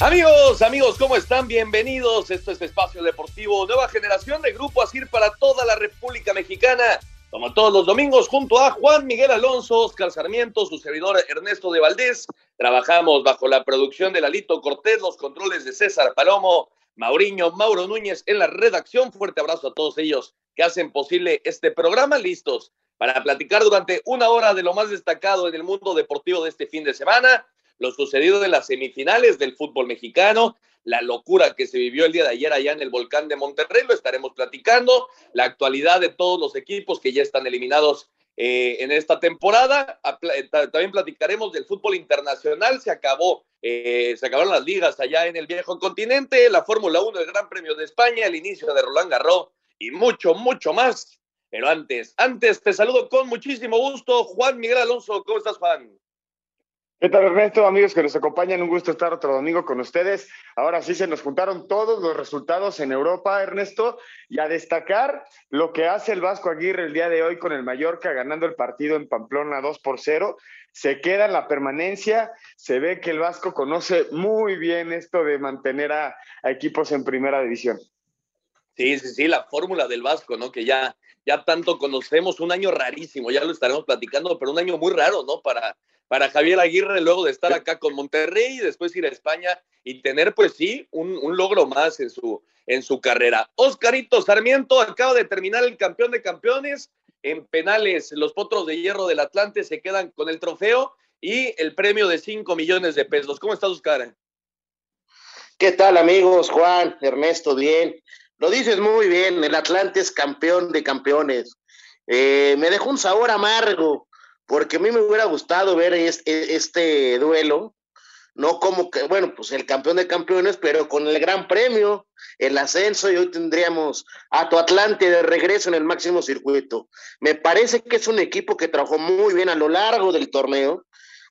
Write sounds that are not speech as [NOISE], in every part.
Amigos, amigos, ¿cómo están? Bienvenidos. Esto es Espacio Deportivo, nueva generación de Grupo Asir para toda la República Mexicana. Como todos los domingos, junto a Juan Miguel Alonso, Oscar Sarmiento, su servidor Ernesto de Valdés. Trabajamos bajo la producción de Lalito Cortés, los controles de César Palomo, Mauriño, Mauro Núñez en la redacción. Fuerte abrazo a todos ellos que hacen posible este programa. Listos para platicar durante una hora de lo más destacado en el mundo deportivo de este fin de semana lo sucedido en las semifinales del fútbol mexicano, la locura que se vivió el día de ayer allá en el volcán de Monterrey, lo estaremos platicando, la actualidad de todos los equipos que ya están eliminados eh, en esta temporada. Eh, también platicaremos del fútbol internacional, se acabó, eh, se acabaron las ligas allá en el viejo continente, la Fórmula 1, el Gran Premio de España, el inicio de Roland Garros y mucho, mucho más. Pero antes, antes te saludo con muchísimo gusto, Juan Miguel Alonso. ¿Cómo estás, Juan? ¿Qué tal, Ernesto? Amigos que nos acompañan, un gusto estar otro domingo con ustedes. Ahora sí se nos juntaron todos los resultados en Europa, Ernesto, y a destacar lo que hace el Vasco Aguirre el día de hoy con el Mallorca ganando el partido en Pamplona 2 por 0. Se queda en la permanencia, se ve que el Vasco conoce muy bien esto de mantener a, a equipos en primera división. Sí, sí, sí, la fórmula del Vasco, ¿no? Que ya, ya tanto conocemos, un año rarísimo, ya lo estaremos platicando, pero un año muy raro, ¿no? Para para Javier Aguirre luego de estar acá con Monterrey y después ir a España y tener, pues sí, un, logro más en su, en su carrera. Oscarito Sarmiento acaba de terminar el campeón de campeones. En penales, los potros de hierro del Atlante se quedan con el trofeo y el premio de 5 millones de pesos. ¿Cómo estás, Oscar? ¿Qué tal, amigos? Juan, Ernesto, bien. Lo dices muy bien, el Atlante es campeón de campeones. Eh, me dejó un sabor amargo porque a mí me hubiera gustado ver este, este, duelo, no como que, bueno, pues el campeón de campeones, pero con el gran premio, el ascenso, y hoy tendríamos a tu Atlante de regreso en el máximo circuito. Me parece que es un equipo que trabajó muy bien a lo largo del torneo,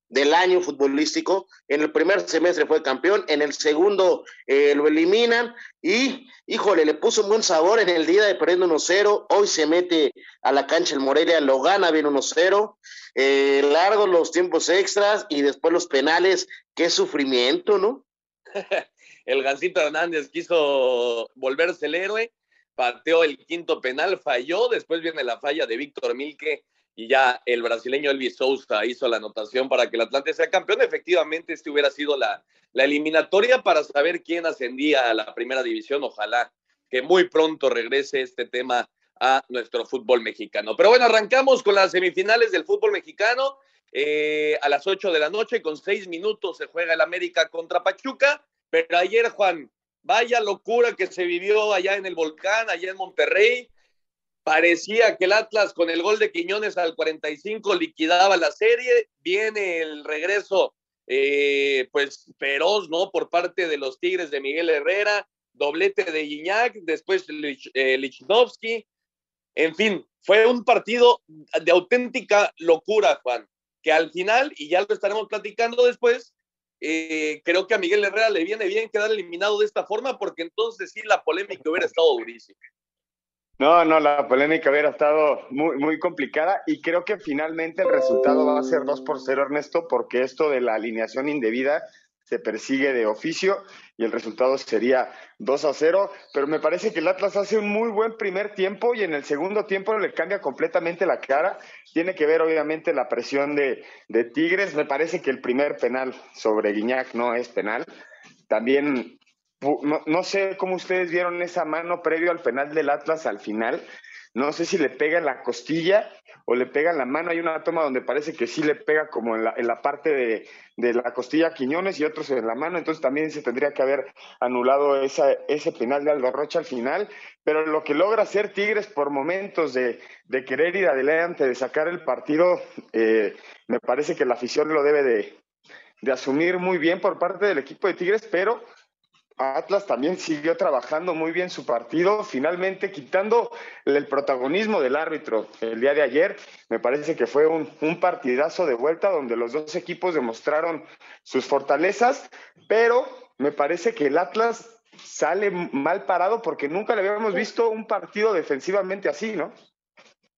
del año futbolístico. En el primer semestre fue campeón, en el segundo eh, lo eliminan y, híjole, le puso un buen sabor en el día de perdiendo 1-0. Hoy se mete a la cancha el Morelia, lo gana bien 1-0. Eh, largos los tiempos extras y después los penales. Qué sufrimiento, ¿no? [LAUGHS] el Gancito Hernández quiso volverse el héroe, pateó el quinto penal, falló, después viene la falla de Víctor Milke y ya el brasileño Elvis Sousa hizo la anotación para que el Atlante sea campeón. Efectivamente, este hubiera sido la, la eliminatoria para saber quién ascendía a la primera división. Ojalá que muy pronto regrese este tema a nuestro fútbol mexicano. Pero bueno, arrancamos con las semifinales del fútbol mexicano. Eh, a las 8 de la noche, con seis minutos, se juega el América contra Pachuca. Pero ayer, Juan, vaya locura que se vivió allá en el volcán, allá en Monterrey. Parecía que el Atlas con el gol de Quiñones al 45 liquidaba la serie. Viene el regreso, eh, pues feroz, ¿no? Por parte de los Tigres de Miguel Herrera, doblete de Iñak, después eh, Lichnowsky. En fin, fue un partido de auténtica locura, Juan, que al final, y ya lo estaremos platicando después, eh, creo que a Miguel Herrera le viene bien quedar eliminado de esta forma, porque entonces sí la polémica hubiera estado durísima. No, no, la polémica hubiera estado muy, muy complicada y creo que finalmente el resultado va a ser 2 por 0, Ernesto, porque esto de la alineación indebida se persigue de oficio y el resultado sería 2 a 0, pero me parece que el Atlas hace un muy buen primer tiempo y en el segundo tiempo le cambia completamente la cara. Tiene que ver obviamente la presión de, de Tigres, me parece que el primer penal sobre Guiñac no es penal. También no, no, sé cómo ustedes vieron esa mano previo al penal del Atlas al final. No sé si le pega en la costilla o le pega en la mano. Hay una toma donde parece que sí le pega como en la, en la parte de, de, la costilla a Quiñones y otros en la mano. Entonces también se tendría que haber anulado esa, ese penal de Aldo al final. Pero lo que logra hacer Tigres por momentos de, de querer ir adelante, de sacar el partido, eh, me parece que la afición lo debe de, de asumir muy bien por parte del equipo de Tigres, pero Atlas también siguió trabajando muy bien su partido, finalmente quitando el protagonismo del árbitro el día de ayer. Me parece que fue un, un, partidazo de vuelta donde los dos equipos demostraron sus fortalezas, pero me parece que el Atlas sale mal parado porque nunca le habíamos visto un partido defensivamente así, ¿no?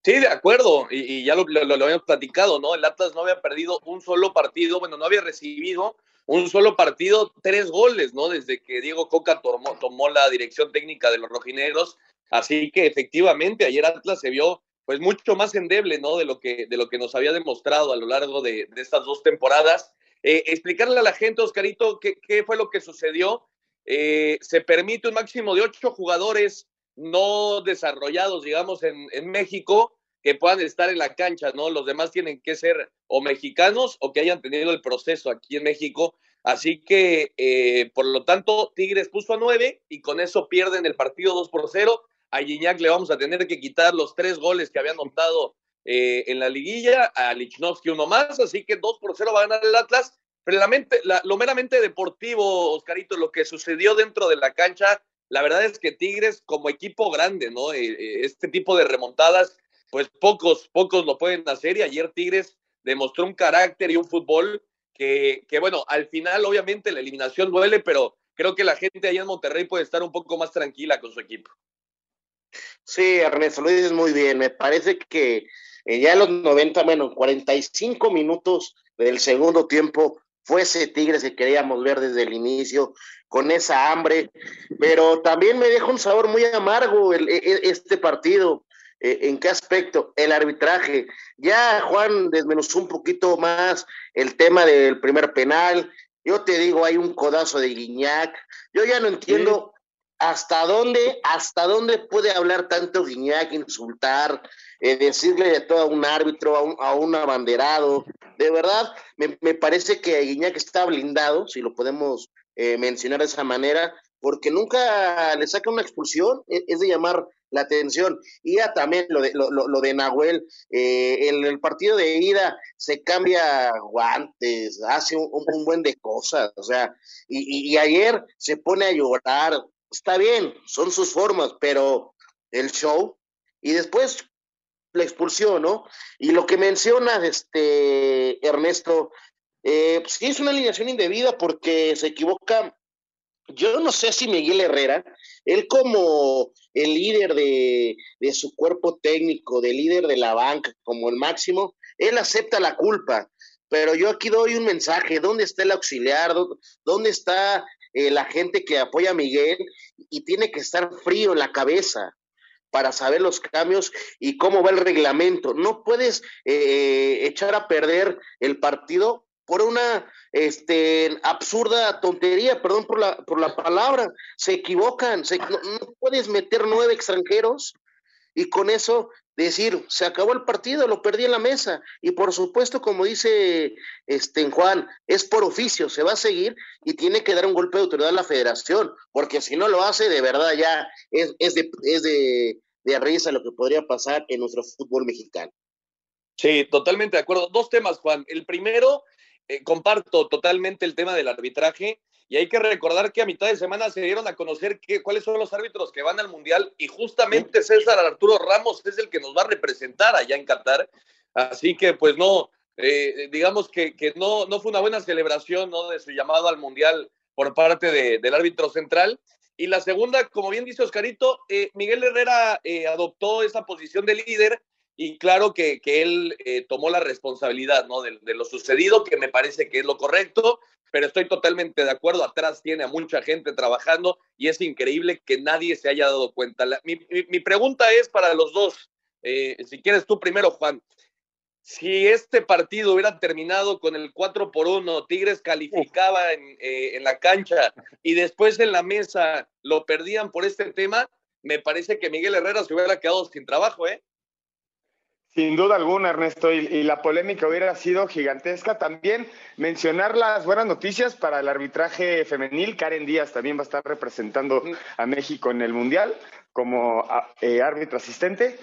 Sí, de acuerdo, y, y ya lo, lo, lo, habíamos platicado, ¿no? El Atlas no había perdido un solo partido, bueno, no había recibido un solo partido, tres goles, ¿no? Desde que Diego Coca tomó, tomó la dirección técnica de los rojinegros. Así que efectivamente ayer Atlas se vio pues mucho más endeble, ¿no? De lo que, de lo que nos había demostrado a lo largo de, de estas dos temporadas. Eh, explicarle a la gente, Oscarito, qué, qué fue lo que sucedió. Eh, se permite un máximo de ocho jugadores no desarrollados, digamos, en, en México, que puedan estar en la cancha, ¿no? Los demás tienen que ser o mexicanos o que hayan tenido el proceso aquí en México. Así que, eh, por lo tanto, Tigres puso a nueve y con eso pierden el partido 2 por 0. A Gignac le vamos a tener que quitar los tres goles que había anotado eh, en la liguilla, a Lichnowsky uno más, así que 2 por 0 va a ganar el Atlas. Pero la mente, la, lo meramente deportivo, Oscarito, lo que sucedió dentro de la cancha, la verdad es que Tigres como equipo grande, ¿no? Eh, este tipo de remontadas pues pocos, pocos lo pueden hacer y ayer Tigres demostró un carácter y un fútbol que, que, bueno, al final obviamente la eliminación duele, pero creo que la gente allá en Monterrey puede estar un poco más tranquila con su equipo. Sí, Ernesto, lo dices muy bien. Me parece que eh, ya en los 90, bueno, 45 minutos del segundo tiempo fue ese Tigres que queríamos ver desde el inicio, con esa hambre, pero también me deja un sabor muy amargo el, el, este partido. ¿En qué aspecto? El arbitraje. Ya Juan desmenuzó un poquito más el tema del primer penal. Yo te digo, hay un codazo de Guiñac. Yo ya no entiendo sí. hasta dónde, hasta dónde puede hablar tanto Guiñac, insultar, eh, decirle de todo a un árbitro, a un, a un abanderado. De verdad, me, me, parece que Guiñac está blindado, si lo podemos eh, mencionar de esa manera, porque nunca le saca una expulsión, es, es de llamar la atención. Y ya también lo de, lo, de Nahuel, eh, en el partido de ida se cambia guantes, hace un, buen de cosas, o sea, y, y, ayer se pone a llorar. Está bien, son sus formas, pero el show, y después la expulsión, ¿no? Y lo que menciona este Ernesto, eh, sí es una alineación indebida porque se equivoca. Yo no sé si Miguel Herrera, él como el líder de, su cuerpo técnico, de líder de la banca, como el máximo, él acepta la culpa. Pero yo aquí doy un mensaje, ¿dónde está el auxiliar? ¿Dónde está eh, la gente que apoya a Miguel? Y tiene que estar frío en la cabeza para saber los cambios y cómo va el reglamento. No puedes eh, echar a perder el partido por una este, absurda tontería, perdón por la, por la palabra, se equivocan, no, puedes meter nueve extranjeros y con eso decir, se acabó el partido, lo perdí en la mesa, y por supuesto, como dice este, Juan, es por oficio, se va a seguir y tiene que dar un golpe de autoridad a la federación, porque si no lo hace, de verdad ya es, es, de, es de, de risa lo que podría pasar en nuestro fútbol mexicano. Sí, totalmente de acuerdo. Dos temas, Juan. El primero, eh, comparto totalmente el tema del arbitraje y hay que recordar que a mitad de semana se dieron a conocer que, cuáles son los árbitros que van al Mundial y justamente César Arturo Ramos es el que nos va a representar allá en Qatar. Así que pues no, eh, digamos que, que, no, no fue una buena celebración ¿no? de su llamado al Mundial por parte de, del árbitro central. Y la segunda, como bien dice Oscarito, eh, Miguel Herrera eh, adoptó esa posición de líder y claro que, que él eh, tomó la responsabilidad ¿no? de, de, lo sucedido, que me parece que es lo correcto, pero estoy totalmente de acuerdo. Atrás tiene a mucha gente trabajando y es increíble que nadie se haya dado cuenta. mi, pregunta es para los dos. Eh, si quieres tú primero, Juan. Si este partido hubiera terminado con el 4 por 1, Tigres calificaba en, eh, en la cancha y después en la mesa lo perdían por este tema, me parece que Miguel Herrera se hubiera quedado sin trabajo, ¿eh? Sin duda alguna, Ernesto, y, la polémica hubiera sido gigantesca. También mencionar las buenas noticias para el arbitraje femenil. Karen Díaz también va a estar representando a México en el Mundial como eh, árbitro asistente.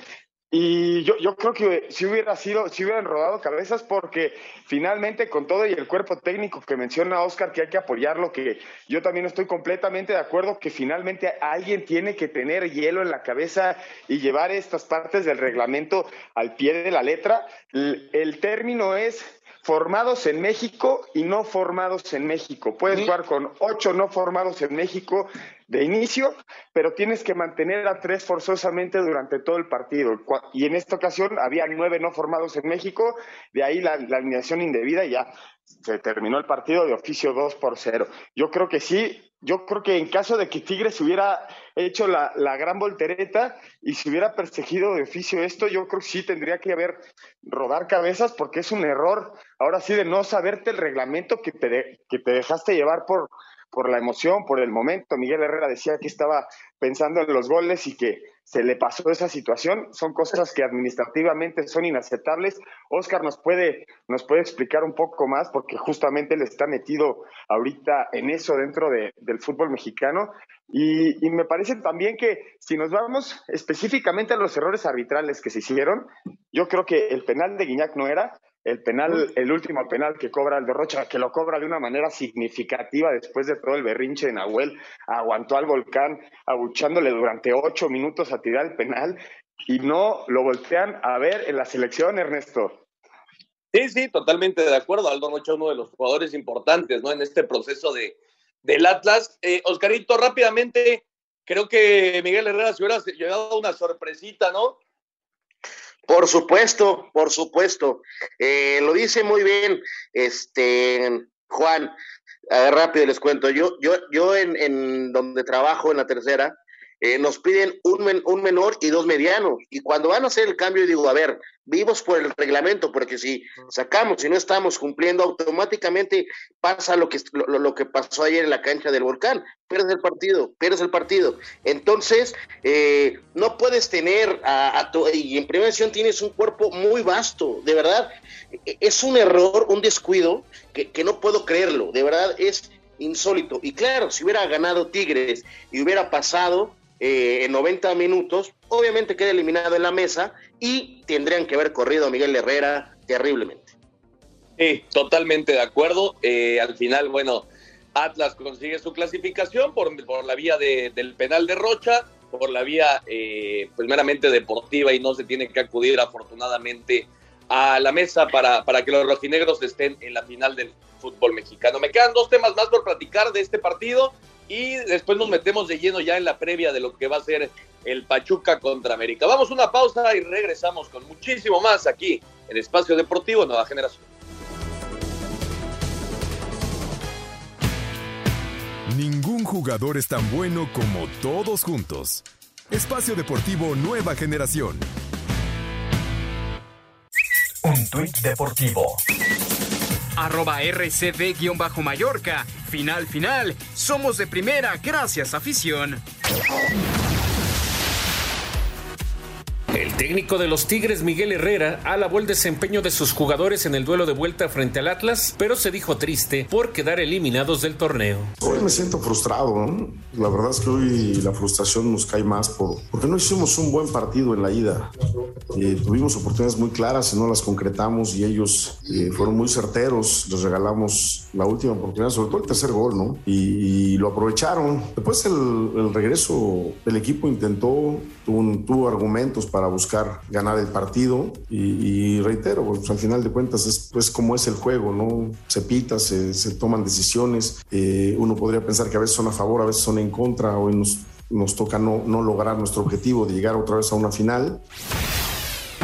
Y yo, yo creo que si hubiera sido, si hubieran rodado cabezas, porque finalmente con todo y el cuerpo técnico que menciona Oscar, que hay que apoyarlo, que yo también estoy completamente de acuerdo que finalmente alguien tiene que tener hielo en la cabeza y llevar estas partes del reglamento al pie de la letra. el término es formados en México y no formados en México. Puedes jugar con ocho no formados en México de inicio, pero tienes que mantener a tres forzosamente durante todo el partido. Y en esta ocasión había nueve no formados en México, de ahí la, alineación indebida y ya se terminó el partido de oficio 2 por 0. Yo creo que sí, yo creo que en caso de que Tigres hubiera hecho la, gran voltereta y se hubiera perseguido de oficio esto, yo creo que sí tendría que haber rodar cabezas porque es un error, ahora sí, de no saberte el reglamento que te, que te dejaste llevar por, por la emoción, por el momento. Miguel Herrera decía que estaba pensando en los goles y que se le pasó esa situación. Son cosas que administrativamente son inaceptables. Oscar nos puede, nos puede explicar un poco más porque justamente él está metido ahorita en eso dentro del fútbol mexicano. Y, y, me parece también que si nos vamos específicamente a los errores arbitrales que se hicieron, yo creo que el penal de Guiñac no era, el penal, el último penal que cobra el de Rocha, que lo cobra de una manera significativa después de todo el berrinche de Nahuel, aguantó al volcán abuchándole durante ocho minutos a tirar el penal y no lo voltean a ver en la selección, Ernesto. Sí, sí, totalmente de acuerdo. Aldo Rocha, uno de los jugadores importantes, ¿no? En este proceso de, del Atlas. Eh, Oscarito, rápidamente, creo que Miguel Herrera se hubiera llevado una sorpresita, ¿no? Por supuesto, por supuesto. Eh, lo dice muy bien, este Juan. rápido les cuento. Yo, yo, yo en, en donde trabajo en la tercera, eh, nos piden un, un, menor y dos medianos. Y cuando van a hacer el cambio, digo, a ver, vivos por el reglamento, porque si sacamos y no estamos cumpliendo, automáticamente pasa lo que, lo, que pasó ayer en la cancha del volcán. Pierdes el partido, pierdes el partido. Entonces, eh, no puedes tener a, y en primera edición tienes un cuerpo muy vasto, de verdad. E, es un error, un descuido, que, que no puedo creerlo, de verdad es insólito. Y claro, si hubiera ganado Tigres y hubiera pasado, eh, en 90 minutos, obviamente queda eliminado en la mesa y tendrían que haber corrido Miguel Herrera terriblemente. Sí, totalmente de acuerdo. Eh, al final, bueno, Atlas consigue su clasificación por, por la vía del penal de Rocha, por la vía eh, pues meramente deportiva y no se tiene que acudir afortunadamente a la mesa para, para que los rojinegros estén en la final del fútbol mexicano. Me quedan dos temas más por platicar de este partido y después nos metemos de lleno ya en la previa de lo que va a ser el Pachuca contra América. Vamos a una pausa y regresamos con muchísimo más aquí en Espacio Deportivo Nueva Generación. Ningún jugador es tan bueno como todos juntos. Espacio Deportivo Nueva Generación. Un tuit deportivo arroba rcd-mallorca. Final, final. Somos de primera, gracias afición. El técnico de los Tigres, Miguel Herrera, alabó el desempeño de sus jugadores en el duelo de vuelta frente al Atlas, pero se dijo triste por quedar eliminados del torneo. Hoy me siento frustrado. La verdad es que hoy la frustración nos cae más por, porque no hicimos un buen partido en la ida. Eh, tuvimos oportunidades muy claras y no las concretamos y ellos eh, fueron muy certeros. Les regalamos la última oportunidad, sobre todo el tercer gol, ¿no? Y, lo aprovecharon. Después el, regreso del equipo intentó, tuvo argumentos para buscar ganar el partido y, reitero, pues, al final de cuentas es pues como es el juego, ¿no? Se pita, se, toman decisiones, eh, uno podría pensar que a veces son a favor, a veces son en contra, hoy nos, nos toca no, no lograr nuestro objetivo de llegar otra vez a una final.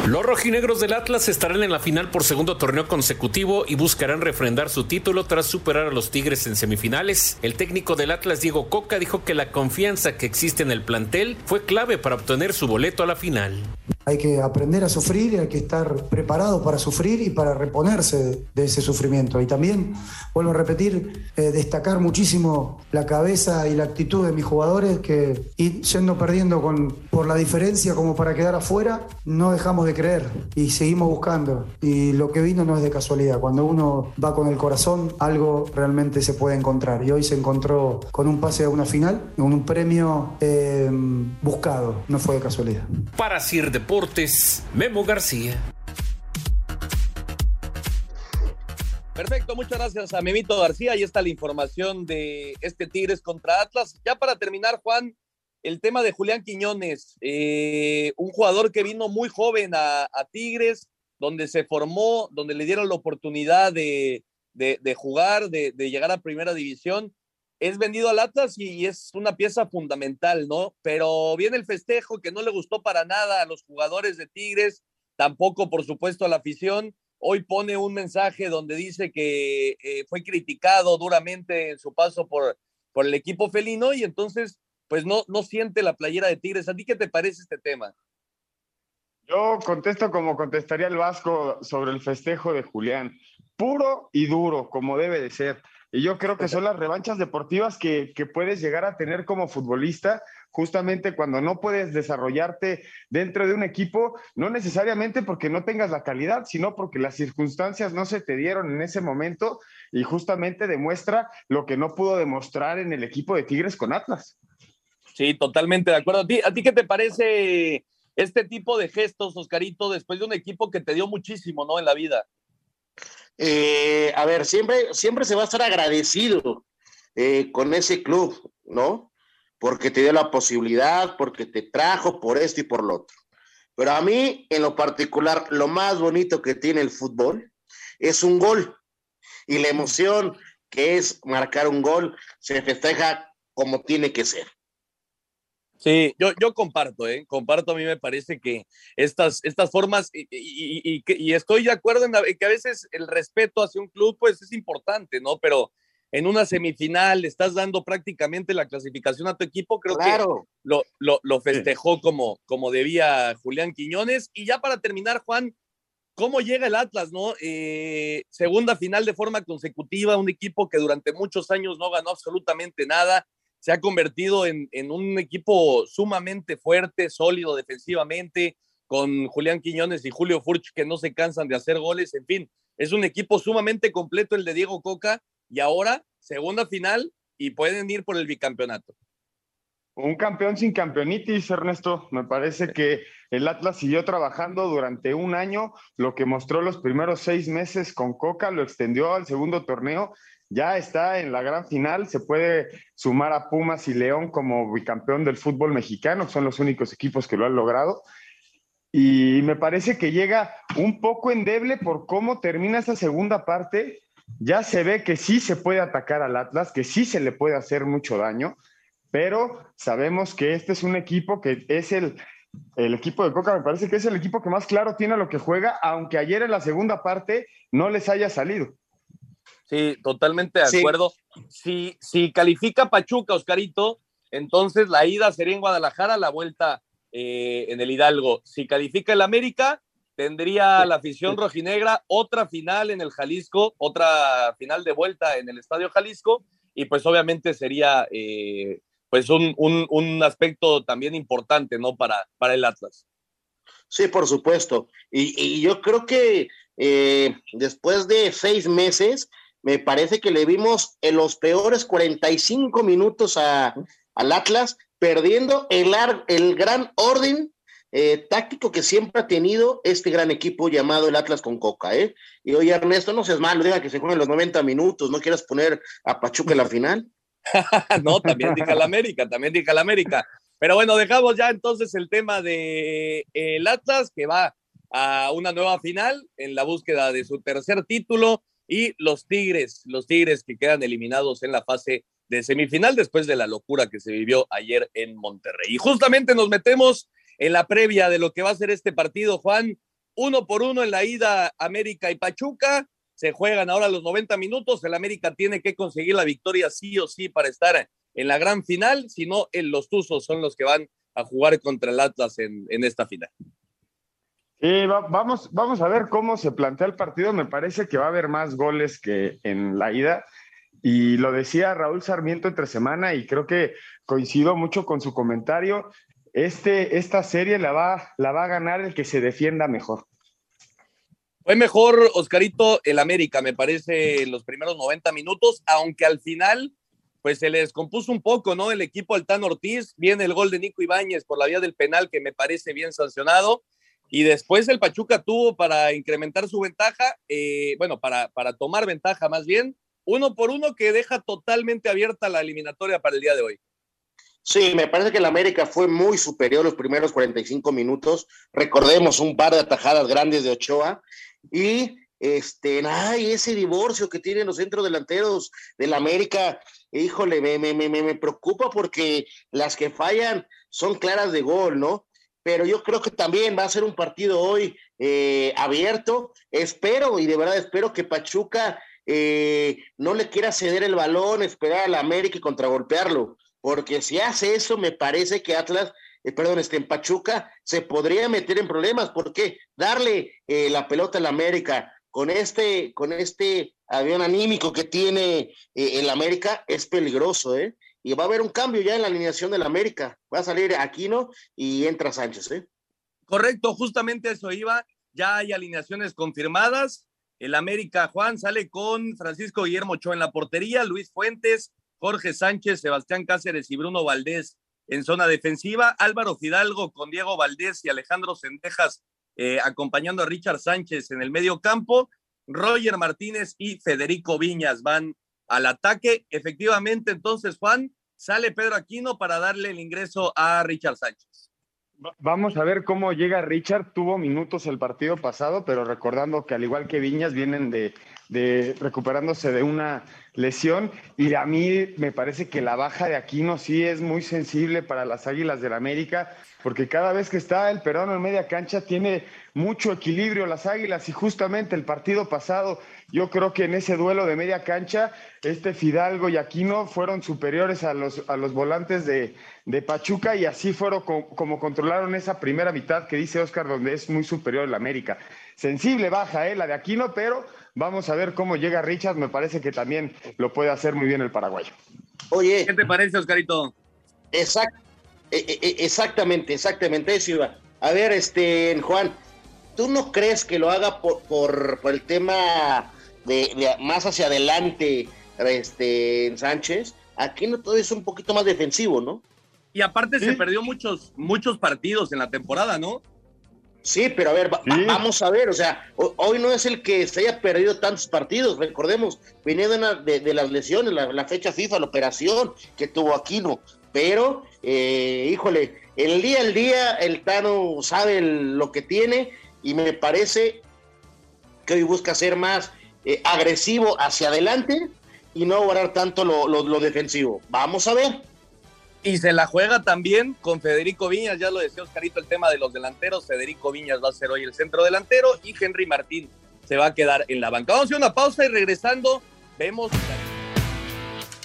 Los rojinegros del Atlas estarán en la final por segundo torneo consecutivo y buscarán refrendar su título tras superar a los Tigres en semifinales. El técnico del Atlas, Diego Coca, dijo que la confianza que existe en el plantel fue clave para obtener su boleto a la final. Hay que aprender a sufrir y hay que estar preparado para sufrir y para reponerse de ese sufrimiento. Y también, vuelvo a repetir, eh, destacar muchísimo la cabeza y la actitud de mis jugadores que, y yendo perdiendo con, por la diferencia como para quedar afuera, no dejamos de creer y seguimos buscando. Y lo que vino no es de casualidad. Cuando uno va con el corazón, algo realmente se puede encontrar. Y hoy se encontró con un pase a una final, con un premio eh, buscado. No fue de casualidad. Para Sir Deportes, Memo García. Perfecto, muchas gracias a Memito García. Ahí está la información de este Tigres contra Atlas. Ya para terminar, Juan, el tema de Julián Quiñones, eh, un jugador que vino muy joven a, Tigres, donde se formó, donde le dieron la oportunidad de, jugar, de, llegar a primera división. Es vendido al Atlas y, es una pieza fundamental, ¿no? Pero viene el festejo que no le gustó para nada a los jugadores de Tigres, tampoco, por supuesto, a la afición. Hoy pone un mensaje donde dice que eh, fue criticado duramente en su paso por, por el equipo felino y entonces pues no, no siente la playera de Tigres. ¿A ti qué te parece este tema? Yo contesto como contestaría el Vasco sobre el festejo de Julián. Puro y duro, como debe de ser. Y yo creo que son las revanchas deportivas que, que, puedes llegar a tener como futbolista, justamente cuando no puedes desarrollarte dentro de un equipo, no necesariamente porque no tengas la calidad, sino porque las circunstancias no se te dieron en ese momento y justamente demuestra lo que no pudo demostrar en el equipo de Tigres con Atlas. Sí, totalmente de acuerdo. ¿A ti, ¿A ti qué te parece este tipo de gestos, Oscarito, después de un equipo que te dio muchísimo, ¿no? En la vida. Eh, a ver, siempre, siempre se va a estar agradecido eh, con ese club, ¿no? Porque te dio la posibilidad, porque te trajo por esto y por lo otro. Pero a mí, en lo particular, lo más bonito que tiene el fútbol es un gol. Y la emoción que es marcar un gol se festeja como tiene que ser. Sí, yo, yo comparto, ¿eh? comparto, a mí me parece que estas, estas formas, y, y, y, estoy de acuerdo en, que a veces el respeto hacia un club, pues es importante, ¿no? Pero en una semifinal estás dando prácticamente la clasificación a tu equipo, creo que lo, lo, lo festejó como, como debía Julián Quiñones. Y ya para terminar, Juan, ¿cómo llega el Atlas, no? Eh, segunda final de forma consecutiva, un equipo que durante muchos años no ganó absolutamente nada se ha convertido en, un equipo sumamente fuerte, sólido defensivamente, con Julián Quiñones y Julio Furch que no se cansan de hacer goles, en fin, es un equipo sumamente completo el de Diego Coca y ahora segunda final y pueden ir por el bicampeonato. Un campeón sin campeonitis, Ernesto. Me parece que el Atlas siguió trabajando durante un año, lo que mostró los primeros seis meses con Coca, lo extendió al segundo torneo ya está en la gran final, se puede sumar a Pumas y León como bicampeón del fútbol mexicano, son los únicos equipos que lo han logrado. Y me parece que llega un poco endeble por cómo termina esta segunda parte. Ya se ve que sí se puede atacar al Atlas, que sí se le puede hacer mucho daño, pero sabemos que este es un equipo que es el, el equipo de Coca, me parece que es el equipo que más claro tiene lo que juega, aunque ayer en la segunda parte no les haya salido. Sí, totalmente de acuerdo. Si, si califica Pachuca, Oscarito, entonces la ida sería en Guadalajara, la vuelta eh, en el Hidalgo. Si califica el América, tendría la afición rojinegra otra final en el Jalisco, otra final de vuelta en el Estadio Jalisco, y pues obviamente sería eh, pues un, un, aspecto también importante, ¿no? Para, para el Atlas. Sí, por supuesto. Y, yo creo que eh, después de seis meses, me parece que le vimos en los peores 45 minutos a, al Atlas, perdiendo el, el gran orden eh, táctico que siempre ha tenido este gran equipo llamado el Atlas con Coca, ¿eh? Y oye, Ernesto, no seas malo, diga que se jueguen los 90 minutos, ¿no quieras poner a Pachuca en la final? [LAUGHS] no, también diga la América, también diga la América. Pero bueno, dejamos ya entonces el tema de el Atlas, que va a una nueva final en la búsqueda de su tercer título y los Tigres, los Tigres que quedan eliminados en la fase de semifinal después de la locura que se vivió ayer en Monterrey. Y justamente nos metemos en la previa de lo que va a ser este partido, Juan. uno por uno en la ida América y Pachuca. Se juegan ahora los 90 minutos. El América tiene que conseguir la victoria sí o sí para estar en la gran final. Si no, los Tuzos son los que van a jugar contra el Atlas en, en esta final. Sí, vamos, vamos a ver cómo se plantea el partido. Me parece que va a haber más goles que en la ida. Y lo decía Raúl Sarmiento entre semana y creo que coincido mucho con su comentario. Este, esta serie la va, la va a ganar el que se defienda mejor. Fue mejor, Oscarito, el América, me parece, en los primeros 90 minutos, aunque al final, pues se les compuso un poco, ¿no? El equipo Altán Ortiz, viene el gol de Nico Ibáñez por la vía del penal, que me parece bien sancionado, y después el Pachuca tuvo para incrementar su ventaja, eh, bueno, para, para tomar ventaja más bien, uno por uno que deja totalmente abierta la eliminatoria para el día de hoy. Sí, me parece que el América fue muy superior los primeros 45 minutos. Recordemos un par de atajadas grandes de Ochoa y este, ay, ese divorcio que tienen los centrodelanteros del América, híjole, me, me, me, me preocupa porque las que fallan son claras de gol, ¿no? Pero yo creo que también va a ser un partido hoy eh, abierto. Espero, y de verdad espero que Pachuca eh, no le quiera ceder el balón, esperar al América y contragolpearlo porque si hace eso, me parece que Atlas, eh, perdón, este, en Pachuca se podría meter en problemas, porque darle eh, la pelota al América con este, con este avión anímico que tiene eh, el América es peligroso, ¿eh? Y va a haber un cambio ya en la alineación del América. Va a salir Aquino y entra Sánchez, ¿eh? Correcto, justamente eso iba. Ya hay alineaciones confirmadas. El América, Juan, sale con Francisco Guillermo Ochoa en la portería, Luis Fuentes, Jorge Sánchez, Sebastián Cáceres y Bruno Valdés en zona defensiva, Álvaro Fidalgo con Diego Valdés y Alejandro Sendejas eh, acompañando a Richard Sánchez en el medio campo, Roger Martínez y Federico Viñas van al ataque. Efectivamente, entonces, Juan, sale Pedro Aquino para darle el ingreso a Richard Sánchez. Vamos a ver cómo llega Richard. Tuvo minutos el partido pasado, pero recordando que al igual que Viñas vienen de, de recuperándose de una lesión y a mí me parece que la baja de Aquino sí es muy sensible para las Águilas del la América, porque cada vez que está el peruano en media cancha tiene mucho equilibrio las Águilas y justamente el partido pasado yo creo que en ese duelo de media cancha este Fidalgo y Aquino fueron superiores a los, a los volantes de, de Pachuca y así fueron como, controlaron esa primera mitad que dice Oscar donde es muy superior el América. Sensible baja, ¿eh? la de Aquino, pero Vamos a ver cómo llega Richard. Me parece que también lo puede hacer muy bien el paraguayo. Oye. ¿Qué te parece, Oscarito? Exact, e, e, e, exactamente, exactamente eso iba. A ver, este, Juan, ¿tú no crees que lo haga por, por, el tema de, más hacia adelante, este, en Sánchez? Aquí no todo es un poquito más defensivo, ¿no? Y aparte se perdió muchos, muchos partidos en la temporada, ¿no? Sí, pero a ver, vamos a ver, o sea, hoy no es el que se haya perdido tantos partidos, recordemos, viniendo de, de, las lesiones, la, fecha FIFA, la operación que tuvo Aquino, pero, eh, híjole, el día al día el Tano sabe lo que tiene y me parece que hoy busca ser más eh, agresivo hacia adelante y no guardar tanto lo defensivo. Vamos a ver. Y se la juega también con Federico Viñas, ya lo decía Oscarito, el tema de los delanteros. Federico Viñas va a ser hoy el centro delantero y Henry Martín se va a quedar en la banca. Vamos a hacer una pausa y regresando, vemos.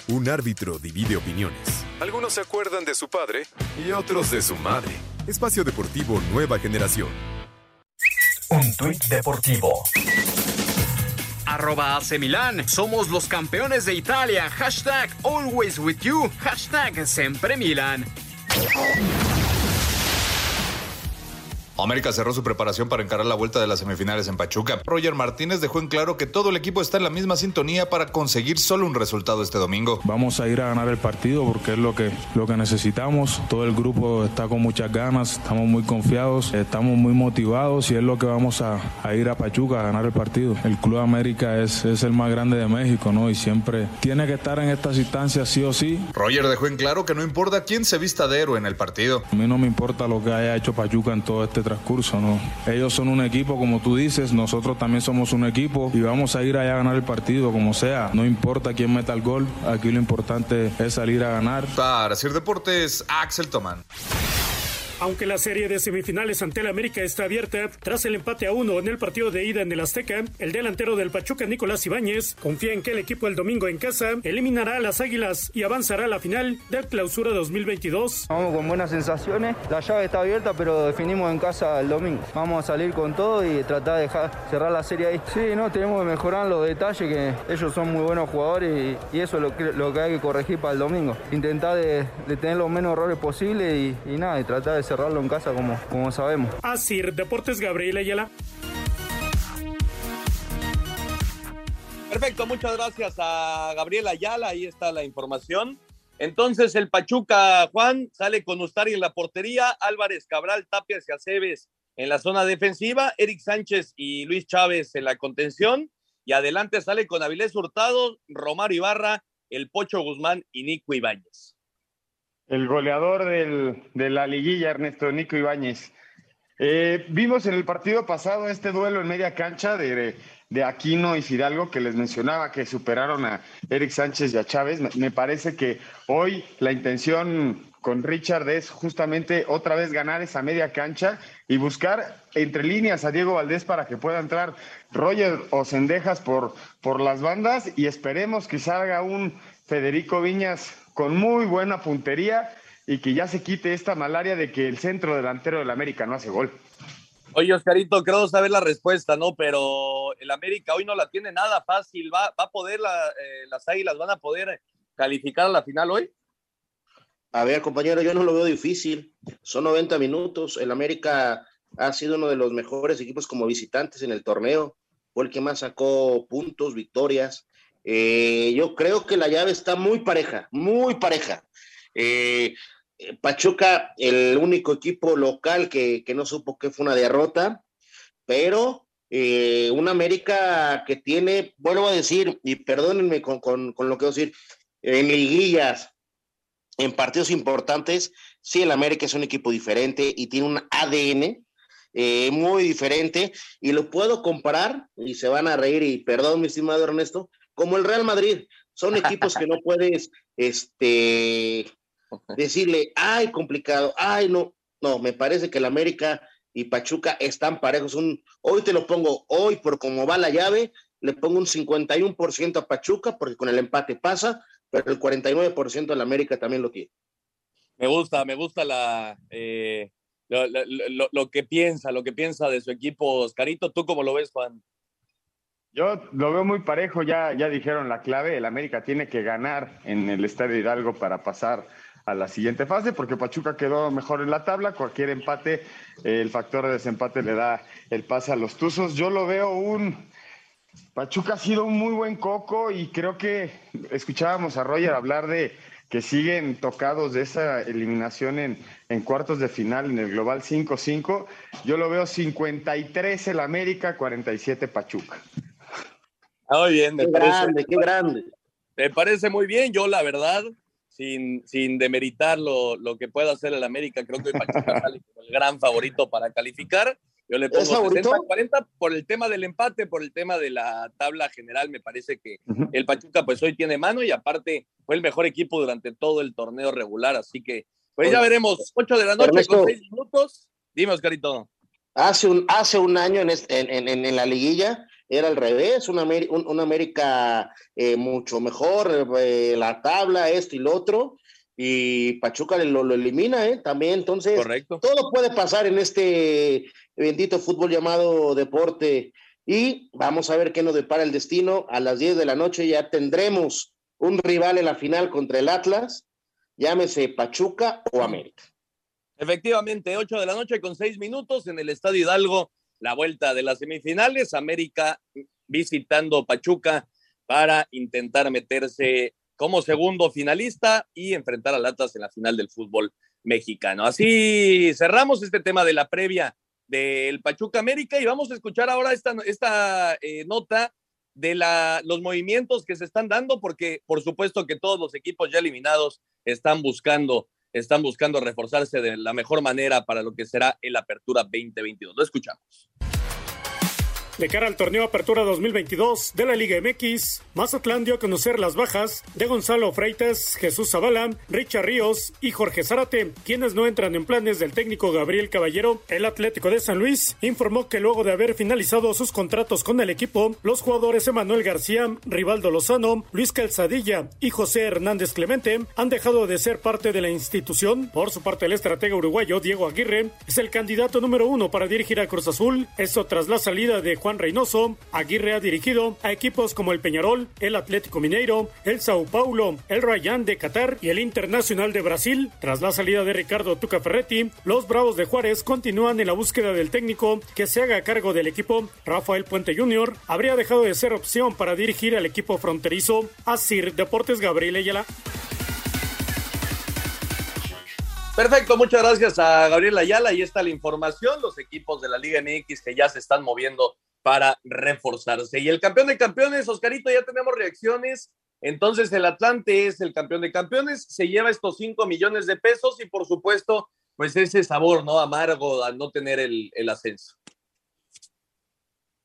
Un árbitro divide opiniones. Algunos se acuerdan de su padre y otros de su madre. Espacio Deportivo Nueva Generación. Un tuit deportivo arroba AC Milan. Somos los campeones de Italia. Hashtag always with you. Hashtag siempre Milan. América cerró su preparación para encarar la vuelta de las semifinales en Pachuca. Roger Martínez dejó en claro que todo el equipo está en la misma sintonía para conseguir solo un resultado este domingo. Vamos a ir a ganar el partido porque es lo que, lo que necesitamos. Todo el grupo está con muchas ganas, estamos muy confiados, estamos muy motivados y es lo que vamos a, ir a Pachuca a ganar el partido. El Club América es, es el más grande de México, ¿no? Y siempre tiene que estar en estas instancias sí o sí. Roger dejó en claro que no importa quién se vista de héroe en el partido. A mí no me importa lo que haya hecho Pachuca en todo este transcurso, ¿no? Ellos son un equipo, como tú dices, nosotros también somos un equipo y vamos a ir allá a ganar el partido como sea. No importa quién meta el gol, aquí lo importante es salir a ganar. Para hacer deportes, Axel Tomán. Aunque la serie de semifinales ante el América está abierta, tras el empate a uno en el partido de ida en el Azteca, el delantero del Pachuca, Nicolás Ibáñez, confía en que el equipo el domingo en casa eliminará a las Águilas y avanzará a la final del Clausura 2022. Vamos con buenas sensaciones, la llave está abierta, pero definimos en casa el domingo. Vamos a salir con todo y tratar de dejar cerrar la serie ahí. Sí, no, tenemos que mejorar los detalles, que ellos son muy buenos jugadores y, eso es lo que, hay que corregir para el domingo. Intentar de, tener los menos errores posibles y, y nada, y tratar de cerrarlo en casa como, como sabemos. Así, Deportes Gabriel Ayala. Perfecto, muchas gracias a Gabriel Ayala, ahí está la información. Entonces el Pachuca, Juan, sale con Ustari en la portería, Álvarez, Cabral, Tapias y Aceves en la zona defensiva, Eric Sánchez y Luis Chávez en la contención, y adelante sale con Avilés Hurtado, Romario Ibarra, el Pocho Guzmán y Nico Ibáñez. El goleador de la liguilla, Ernesto Nico Ibáñez. Eh, vimos en el partido pasado este duelo en media cancha de, de, Aquino y Fidalgo que les mencionaba que superaron a Eric Sánchez y a Chávez. Me, parece que hoy la intención con Richard es justamente otra vez ganar esa media cancha y buscar entre líneas a Diego Valdés para que pueda entrar Roger o Cendejas por, por las bandas y esperemos que salga un Federico Viñas con muy buena puntería y que ya se quite esta malaria de que el centro delantero del América no hace gol. Oye, Oscarito, creo saber la respuesta, ¿no? Pero el América hoy no la tiene nada fácil. ¿Va, va a poder, eh, las águilas van a poder calificar a la final hoy? A ver, compañero, yo no lo veo difícil. Son 90 minutos. El América ha sido uno de los mejores equipos como visitantes en el torneo. Fue el que más sacó puntos, victorias. Eh, yo creo que la llave está muy pareja, muy pareja. Eh, Pachuca, el único equipo local que, no supo que fue una derrota, pero eh, una América que tiene, vuelvo a decir, y perdónenme con, lo que voy a decir, en liguillas, en partidos importantes, sí, el América es un equipo diferente y tiene un ADN muy diferente y lo puedo comparar, y se van a reír, y perdón, mi estimado Ernesto, como el Real Madrid. Son equipos que no [LAUGHS] puedes este, decirle, ay, complicado, ay, no. No, me parece que el América y Pachuca están parejos. Un, hoy te lo pongo, hoy por cómo va la llave, le pongo un 51% a Pachuca, porque con el empate pasa, pero el 49% del América también lo tiene. Me gusta, me gusta la, eh, lo, lo, que piensa, lo que piensa de su equipo, Oscarito. ¿Tú cómo lo ves, Juan? Yo lo veo muy parejo, ya, ya dijeron la clave, el América tiene que ganar en el Estadio Hidalgo para pasar a la siguiente fase, porque Pachuca quedó mejor en la tabla, cualquier empate, el factor de desempate le da el pase a los Tuzos. Yo lo veo un... Pachuca ha sido un muy buen coco y creo que escuchábamos a Roger hablar de que siguen tocados de esa eliminación en, en cuartos de final en el Global 5-5. Yo lo veo 53 el América, 47 Pachuca. Ah, muy bien, me qué grande, qué grande. Me parece muy bien. Yo, la verdad, sin, sin demeritar lo, lo que pueda hacer el América, creo que Pachuca sale [LAUGHS] como el gran favorito para calificar. Yo le pongo 60-40 por el tema del empate, por el tema de la tabla general. Me parece que el Pachuca, pues hoy tiene mano y aparte fue el mejor equipo durante todo el torneo regular. Así que, pues ya veremos. 8 de la noche con 6 minutos. Dime, Oscarito. Hace un, hace un año en, en, en, en la liguilla era al revés, una, América eh, mucho mejor, eh, la tabla, esto y lo otro, y Pachuca lo, lo elimina, ¿eh? También, entonces, Correcto. todo puede pasar en este bendito fútbol llamado deporte. Y vamos a ver qué nos depara el destino. A las 10 de la noche ya tendremos un rival en la final contra el Atlas, llámese Pachuca o América. Efectivamente, 8 de la noche con 6 minutos en el Estadio Hidalgo la vuelta de las semifinales, América visitando Pachuca para intentar meterse como segundo finalista y enfrentar al Atlas en la final del fútbol mexicano. Así cerramos este tema de la previa del Pachuca América y vamos a escuchar ahora esta, esta eh, nota de la, los movimientos que se están dando, porque por supuesto que todos los equipos ya eliminados están buscando, están buscando reforzarse de la mejor manera para lo que será el Apertura 2022. Lo escuchamos. De cara al torneo Apertura 2022 de la Liga MX, Mazatlán dio a conocer las bajas de Gonzalo Freitas, Jesús Zavala, Richard Ríos y Jorge Zárate, quienes no entran en planes del técnico Gabriel Caballero. El Atlético de San Luis informó que luego de haber finalizado sus contratos con el equipo, los jugadores Emanuel García, Rivaldo Lozano, Luis Calzadilla y José Hernández Clemente han dejado de ser parte de la institución. Por su parte, el estratega uruguayo Diego Aguirre es el candidato número uno para dirigir a Cruz Azul. Esto tras la salida de Juan Reynoso. Aguirre ha dirigido a equipos como el Peñarol, el Atlético Mineiro, el Sao Paulo, el Rayan de Qatar y el Internacional de Brasil. Tras la salida de Ricardo Tuca Ferretti, los Bravos de Juárez continúan en la búsqueda del técnico que se haga cargo del equipo. Rafael Puente Jr. habría dejado de ser opción para dirigir al equipo fronterizo. Asir Deportes Gabriel Ayala. Perfecto, muchas gracias a Gabriel Ayala. Ahí está la información, los equipos de la Liga MX que ya se están moviendo para reforzarse. Y el campeón de campeones, Oscarito, ya tenemos reacciones. Entonces el Atlante es el campeón de campeones, se lleva estos 5 millones de pesos y por supuesto, pues ese sabor, ¿no? Amargo al no tener el, el ascenso.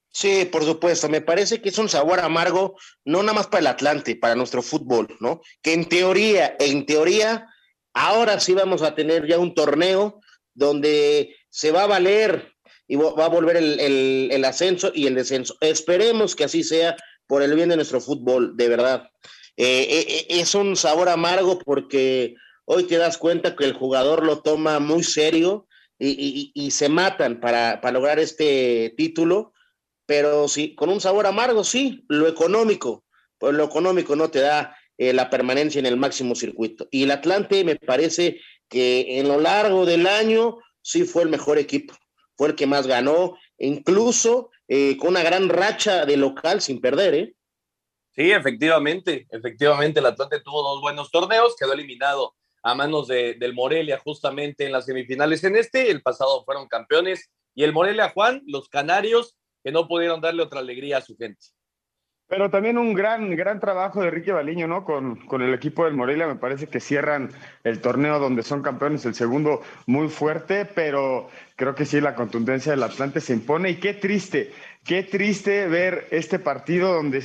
Sí, por supuesto. Me parece que es un sabor amargo, no nada más para el Atlante, para nuestro fútbol, ¿no? Que en teoría, en teoría, ahora sí vamos a tener ya un torneo donde se va a valer y va a volver el, el, ascenso y el descenso. Esperemos que así sea por el bien de nuestro fútbol, de verdad. Eh, eh, es un sabor amargo porque hoy te das cuenta que el jugador lo toma muy serio y, y, se matan para, para, lograr este título, pero sí, con un sabor amargo, sí, lo económico, pues lo económico no te da eh, la permanencia en el máximo circuito. Y el Atlante me parece que en lo largo del año sí fue el mejor equipo, fue el que más ganó, incluso eh, con una gran racha de local sin perder, ¿eh? Sí, efectivamente, efectivamente, el Atlante tuvo dos buenos torneos, quedó eliminado a manos de, del Morelia justamente en las semifinales en este, el pasado fueron campeones, y el Morelia Juan, los canarios, que no pudieron darle otra alegría a su gente. Pero también un gran, gran trabajo de Enrique Baliño, ¿no? Con, con, el equipo del Morelia, me parece que cierran el torneo donde son campeones, el segundo muy fuerte, pero creo que sí, la contundencia del Atlante se impone. Y qué triste, qué triste ver este partido donde,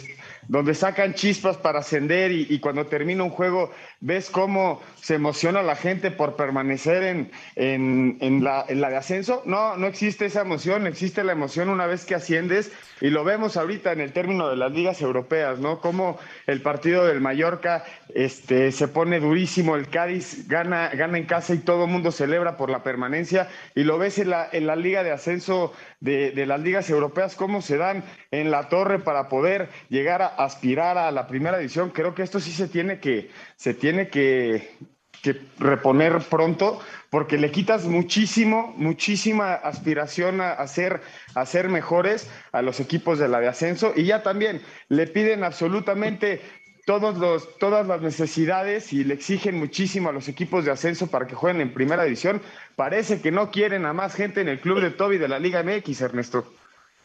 donde sacan chispas para ascender y, cuando termina un juego ves cómo se emociona la gente por permanecer en, en, la, de ascenso. No, no existe esa emoción, existe la emoción una vez que asciendes y lo vemos ahorita en el término de las ligas europeas, ¿no? Como el partido del Mallorca este, se pone durísimo, el Cádiz gana, gana en casa y todo el mundo celebra por la permanencia y lo ves en la, en la liga de ascenso de, de las ligas europeas, cómo se dan en la torre para poder llegar a aspirar a la primera edición. Creo que esto sí se tiene que, se tiene que, que reponer pronto porque le quitas muchísimo, muchísima aspiración a, ser, a ser mejores a los equipos de la de ascenso y ya también le piden absolutamente todos los, todas las necesidades y le exigen muchísimo a los equipos de ascenso para que jueguen en primera división. Parece que no quieren a más gente en el club de Toby de la Liga MX, Ernesto.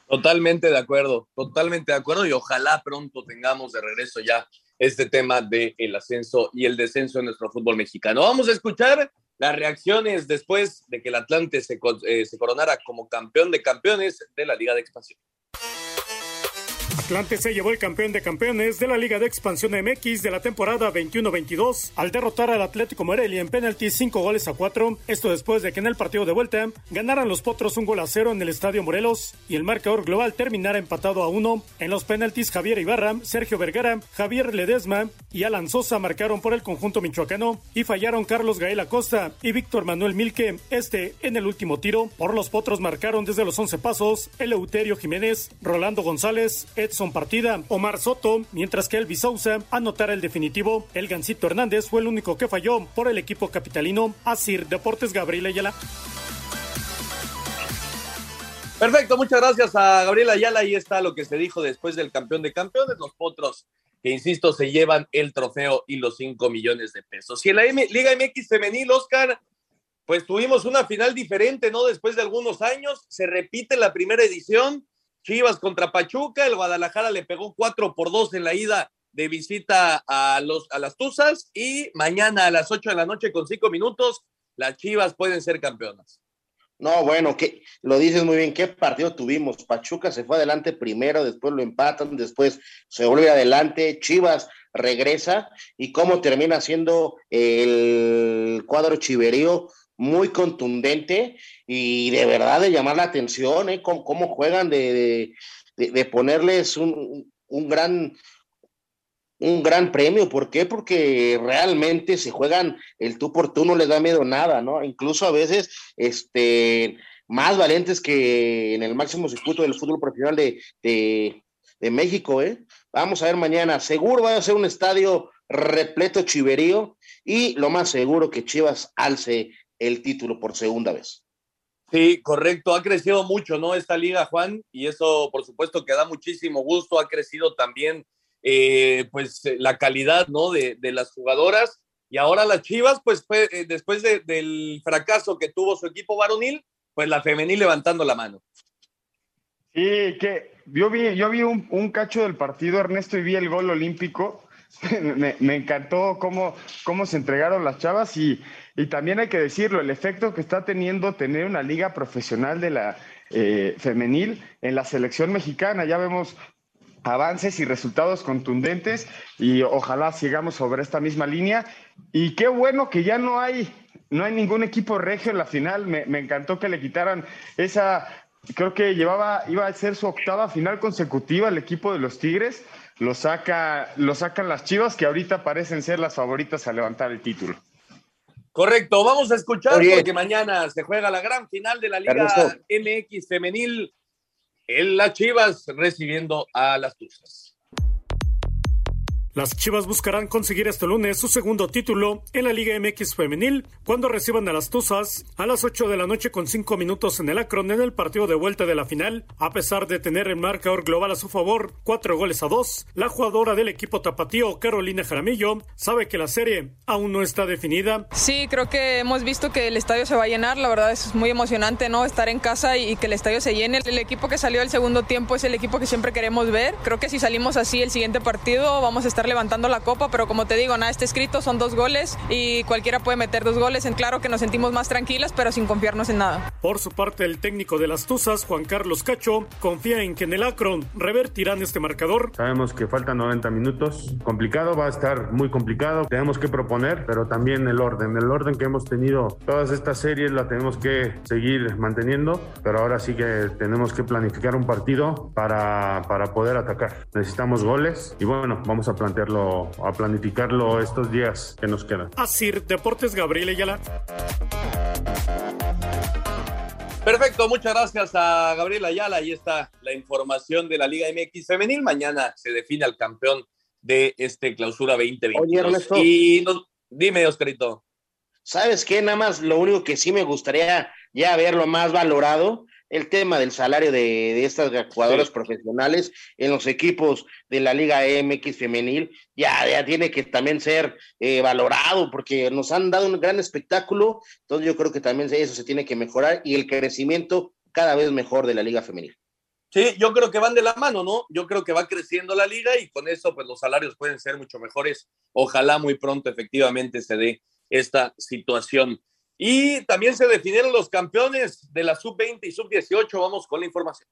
Totalmente de acuerdo, totalmente de acuerdo y ojalá pronto tengamos de regreso ya este tema del el ascenso y el descenso en nuestro fútbol mexicano. Vamos a escuchar las reacciones después de que el Atlante se, eh, se coronara como campeón de campeones de la Liga de Expansión. Atlante se llevó el campeón de campeones de la Liga de Expansión MX de la temporada 21-22 al derrotar al Atlético Morelia en penalti 5 goles a 4. Esto después de que en el partido de vuelta ganaran los Potros un gol a 0 en el Estadio Morelos y el marcador global terminara empatado a 1. En los penaltis Javier Ibarra, Sergio Vergara, Javier Ledesma y Alan Sosa marcaron por el conjunto michoacano y fallaron Carlos Gael Acosta y Víctor Manuel Milke, este en el último tiro. Por los Potros marcaron desde los 11 pasos Eleuterio Jiménez, Rolando González, Edson Partida, Omar Soto, mientras que Elvis Sousa anotara el definitivo. El Gancito Hernández fue el único que falló por el equipo capitalino. Asir Deportes Gabriel Ayala. Perfecto, muchas gracias a Gabriel Ayala. Ahí está lo que se dijo después del campeón de campeones, los potros, que insisto, se llevan el trofeo y los 5 millones de pesos. Y en la Liga MX Femenil, Oscar, pues tuvimos una final diferente, ¿no? Después de algunos años, se repite la primera edición Chivas contra Pachuca, el Guadalajara le pegó 4 por 2 en la ida de visita a, los, a las Tuzas y mañana a las 8 de la noche con 5 minutos las Chivas pueden ser campeonas. No, bueno, que lo dices muy bien, ¿qué partido tuvimos? Pachuca se fue adelante primero, después lo empatan, después se vuelve adelante, Chivas regresa y cómo termina siendo el cuadro chiverío muy contundente y de verdad de llamar la atención, ¿eh? Cómo, juegan de, de, ponerles un, un, gran un gran premio. ¿Por qué? Porque realmente se juegan el tú por tú, no les da miedo nada, ¿no? Incluso a veces, este, más valientes que en el máximo circuito del fútbol profesional de, de, de México, ¿eh? Vamos a ver mañana. Seguro va a ser un estadio repleto chiverío y lo más seguro que Chivas alce el título por segunda vez. Sí, correcto. Ha crecido mucho, ¿no? Esta liga, Juan, y eso, por supuesto, que da muchísimo gusto. Ha crecido también eh, pues eh, la calidad ¿no? de, las jugadoras. Y ahora las Chivas, pues eh, después del fracaso que tuvo su equipo varonil, pues la femenil levantando la mano. Sí, que yo vi, yo vi un, cacho del partido, Ernesto, y vi el gol olímpico. [LAUGHS] me, encantó cómo, cómo se entregaron las chavas y, y, también hay que decirlo, el efecto que está teniendo tener una liga profesional de la femenil en la selección mexicana. Ya vemos avances y resultados contundentes y ojalá sigamos sobre esta misma línea. Y qué bueno que ya no hay, no hay ningún equipo regio en la final. Me, encantó que le quitaran esa, creo que llevaba, iba a ser su octava final consecutiva el equipo de los Tigres. Lo, saca, lo sacan las Chivas que ahorita parecen ser las favoritas a levantar el título. Correcto, vamos a escuchar porque mañana se juega la gran final de la Liga MX femenil en las Chivas recibiendo a las Tuzas. Las Chivas buscarán conseguir este lunes su segundo título en la Liga MX femenil cuando reciban a las Tuzas a las 8 de la noche con 5 minutos en el Akron en el partido de vuelta de la final. A pesar de tener el marcador global a su favor, 4 goles a 2, la jugadora del equipo tapatío Carolina Jaramillo sabe que la serie aún no está definida. Sí, creo que hemos visto que el estadio se va a llenar, la verdad es muy emocionante, ¿no? Estar en casa y que el estadio se llene. El equipo que salió al segundo tiempo es el equipo que siempre queremos ver. Creo que si salimos así el siguiente partido vamos a estar levantando la copa, pero como te digo, nada está escrito, son dos goles y cualquiera puede meter dos goles. En claro que nos sentimos más tranquilas, pero sin confiarnos en nada. Por su parte, el técnico de las Tuzas, Juan Carlos Cacho, confía en que en el Akron revertirán este marcador. Sabemos que faltan 90 minutos. Complicado, va a estar muy complicado. Tenemos que proponer, pero también el orden. El orden que hemos tenido todas estas series la tenemos que seguir manteniendo, pero ahora sí que tenemos que planificar un partido para, para poder atacar. Necesitamos goles y bueno, vamos a plantearlo a planificarlo estos días que nos quedan. Así, Deportes Gabriel Ayala. Perfecto, muchas gracias a Gabriel Ayala. Ahí está la información de la Liga MX Femenil. Mañana se define al campeón de este clausura 2020. Oye, Y dime, Oscarito. ¿Sabes qué? Nada más lo único que sí me gustaría ya verlo más valorado el tema del salario de, estas jugadoras profesionales en los equipos de la Liga MX femenil ya, ya tiene que también ser eh, valorado porque nos han dado un gran espectáculo, entonces yo creo que también eso se tiene que mejorar y el crecimiento cada vez mejor de la Liga femenil. Sí, yo creo que van de la mano, ¿no? Yo creo que va creciendo la liga y con eso pues los salarios pueden ser mucho mejores. Ojalá muy pronto efectivamente se dé esta situación. Y también se definieron los campeones de la sub-20 y sub-18. Vamos con la información.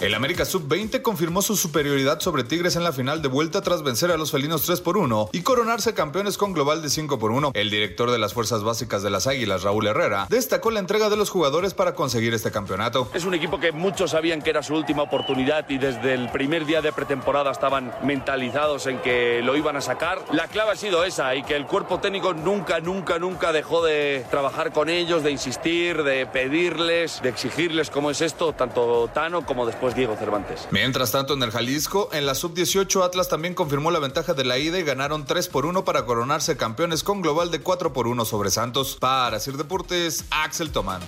El América Sub-20 confirmó su superioridad sobre Tigres en la final de vuelta tras vencer a los felinos 3 por 1 y coronarse campeones con global de 5 por 1. El director de las fuerzas básicas de las Águilas, Raúl Herrera, destacó la entrega de los jugadores para conseguir este campeonato. Es un equipo que muchos sabían que era su última oportunidad y desde el primer día de pretemporada estaban mentalizados en que lo iban a sacar. La clave ha sido esa y que el cuerpo técnico nunca, nunca, nunca dejó de trabajar con ellos, de insistir, de pedirles, de exigirles cómo es esto, tanto Tano como después Diego Cervantes. Mientras tanto, en el Jalisco, en la sub-18, Atlas también confirmó la ventaja de la ida y ganaron 3 por 1 para coronarse campeones con global de 4 por 1 sobre Santos. Para Sir Deportes, Axel Tomán.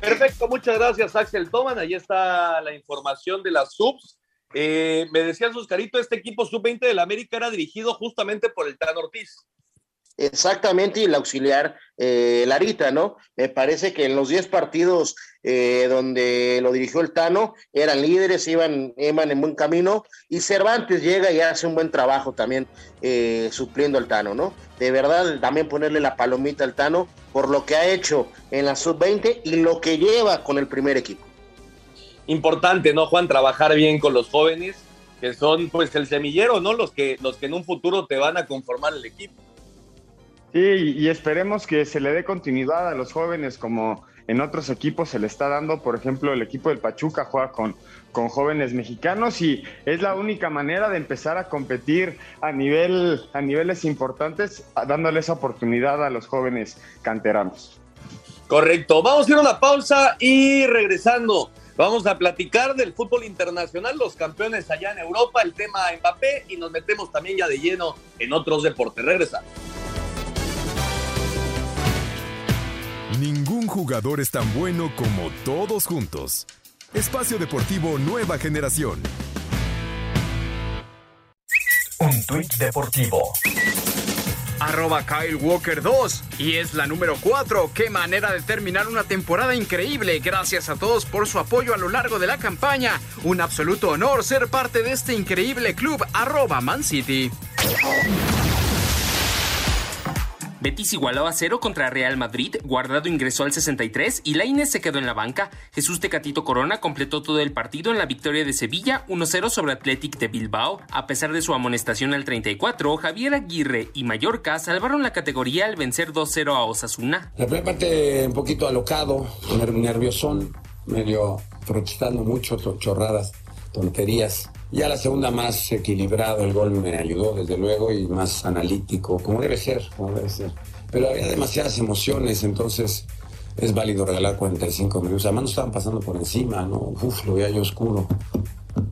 Perfecto, muchas gracias Axel Toman. Ahí está la información de las subs. Eh, me decía Suscarito, este equipo sub-20 del América era dirigido justamente por el Tan Ortiz. Exactamente, y el auxiliar eh, Larita, ¿no? Me parece que en los 10 partidos eh, donde lo dirigió el Tano, eran líderes, iban, iban en buen camino, y Cervantes llega y hace un buen trabajo también eh, supliendo al Tano, ¿no? De verdad, también ponerle la palomita al Tano por lo que ha hecho en la sub-20 y lo que lleva con el primer equipo. Importante, ¿no, Juan? Trabajar bien con los jóvenes, que son pues el semillero, ¿no? Los que, los que en un futuro te van a conformar el equipo. Y esperemos que se le dé continuidad a los jóvenes como en otros equipos se le está dando. Por ejemplo, el equipo del Pachuca juega con, con jóvenes mexicanos y es la única manera de empezar a competir a, nivel, a niveles importantes, dándole esa oportunidad a los jóvenes canteranos. Correcto, vamos a ir a una pausa y regresando. Vamos a platicar del fútbol internacional, los campeones allá en Europa, el tema Mbappé y nos metemos también ya de lleno en otros deportes. Regresamos. Jugador es tan bueno como todos juntos. Espacio Deportivo Nueva Generación. Un tuit deportivo. Arroba Kyle Walker 2 y es la número 4. Qué manera de terminar una temporada increíble. Gracias a todos por su apoyo a lo largo de la campaña. Un absoluto honor ser parte de este increíble club. Arroba Man City. Betis igualó a cero contra Real Madrid, Guardado ingresó al 63 y Lainez se quedó en la banca. Jesús Tecatito Corona completó todo el partido en la victoria de Sevilla 1-0 sobre Athletic de Bilbao. A pesar de su amonestación al 34, Javier Aguirre y Mallorca salvaron la categoría al vencer 2-0 a Osasuna. La primera parte un poquito alocado, nerviosón, medio protestando mucho, chorradas, tonterías. Ya la segunda más equilibrado, el gol me ayudó desde luego y más analítico, como debe ser, como debe ser. Pero había demasiadas emociones, entonces es válido regalar 45 minutos. Además nos estaban pasando por encima, ¿no? Uf, lo veía yo oscuro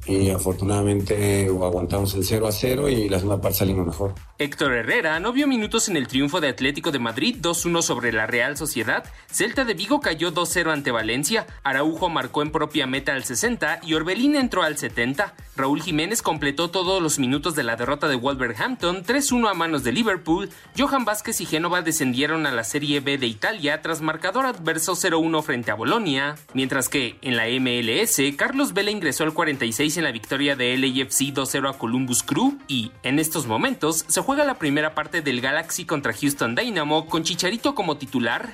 y afortunadamente aguantamos el 0 a 0 y la segunda parte salimos mejor. Héctor Herrera no vio minutos en el triunfo de Atlético de Madrid 2-1 sobre la Real Sociedad, Celta de Vigo cayó 2-0 ante Valencia, Araujo marcó en propia meta al 60 y Orbelín entró al 70. Raúl Jiménez completó todos los minutos de la derrota de Wolverhampton 3-1 a manos de Liverpool, Johan Vázquez y Génova descendieron a la Serie B de Italia tras marcador adverso 0-1 frente a Bolonia, mientras que en la MLS Carlos Vela ingresó al 46 en la victoria de LAFC 2-0 a Columbus Crew y en estos momentos se la primera parte del Galaxy contra Houston Dynamo con Chicharito como titular.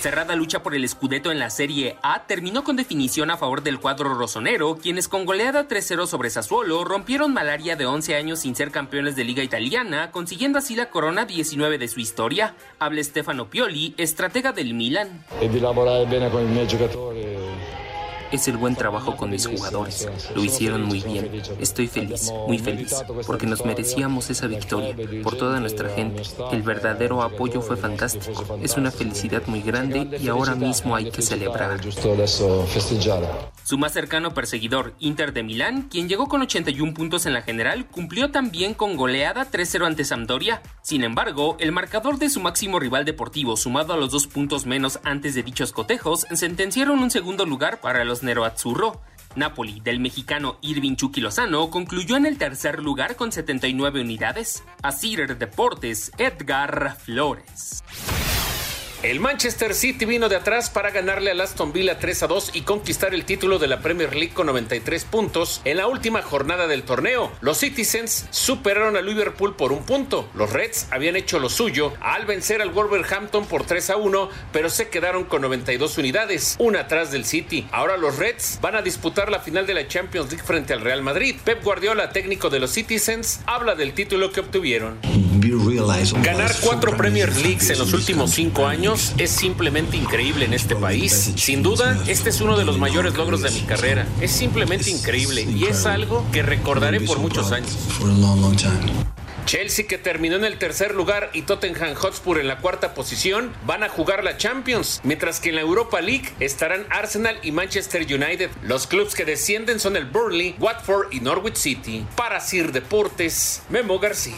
Cerrada lucha por el escudeto en la Serie A terminó con definición a favor del cuadro rosonero, quienes con goleada 3-0 sobre Sassuolo rompieron malaria de 11 años sin ser campeones de Liga Italiana, consiguiendo así la corona 19 de su historia. Habla Stefano Pioli, estratega del Milan. E bene con es el buen trabajo con mis jugadores. Lo hicieron muy bien. Estoy feliz, muy feliz, porque nos merecíamos esa victoria, por toda nuestra gente. El verdadero apoyo fue fantástico. Es una felicidad muy grande y ahora mismo hay que celebrar. Su más cercano perseguidor, Inter de Milán, quien llegó con 81 puntos en la general, cumplió también con goleada 3-0 ante Sampdoria. Sin embargo, el marcador de su máximo rival deportivo, sumado a los dos puntos menos antes de dichos cotejos, sentenciaron un segundo lugar para los Nero Azzurro. Napoli, del mexicano Irving Chucky Lozano, concluyó en el tercer lugar con 79 unidades. Asir Deportes, Edgar Flores. El Manchester City vino de atrás para ganarle al Aston Villa 3 a 2 y conquistar el título de la Premier League con 93 puntos en la última jornada del torneo. Los Citizens superaron a Liverpool por un punto. Los Reds habían hecho lo suyo al vencer al Wolverhampton por 3 a 1, pero se quedaron con 92 unidades, una atrás del City. Ahora los Reds van a disputar la final de la Champions League frente al Real Madrid. Pep Guardiola, técnico de los Citizens, habla del título que obtuvieron. Ganar cuatro Premier Leagues en los últimos cinco años es simplemente increíble en este país. Sin duda, este es uno de los mayores logros de mi carrera. Es simplemente increíble y es algo que recordaré por muchos años. Chelsea, que terminó en el tercer lugar, y Tottenham Hotspur en la cuarta posición, van a jugar la Champions, mientras que en la Europa League estarán Arsenal y Manchester United. Los clubes que descienden son el Burnley, Watford y Norwich City. Para Sir Deportes, Memo García.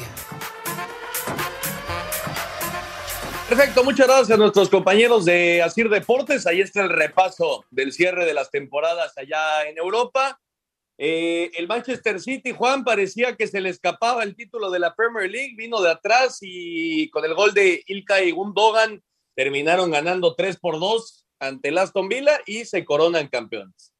Perfecto, muchas gracias a nuestros compañeros de Asir Deportes. Ahí está el repaso del cierre de las temporadas allá en Europa. Eh, el Manchester City, Juan, parecía que se le escapaba el título de la Premier League, vino de atrás y con el gol de Ilkay Gundogan terminaron ganando 3 por 2 ante el Aston Villa y se coronan campeones.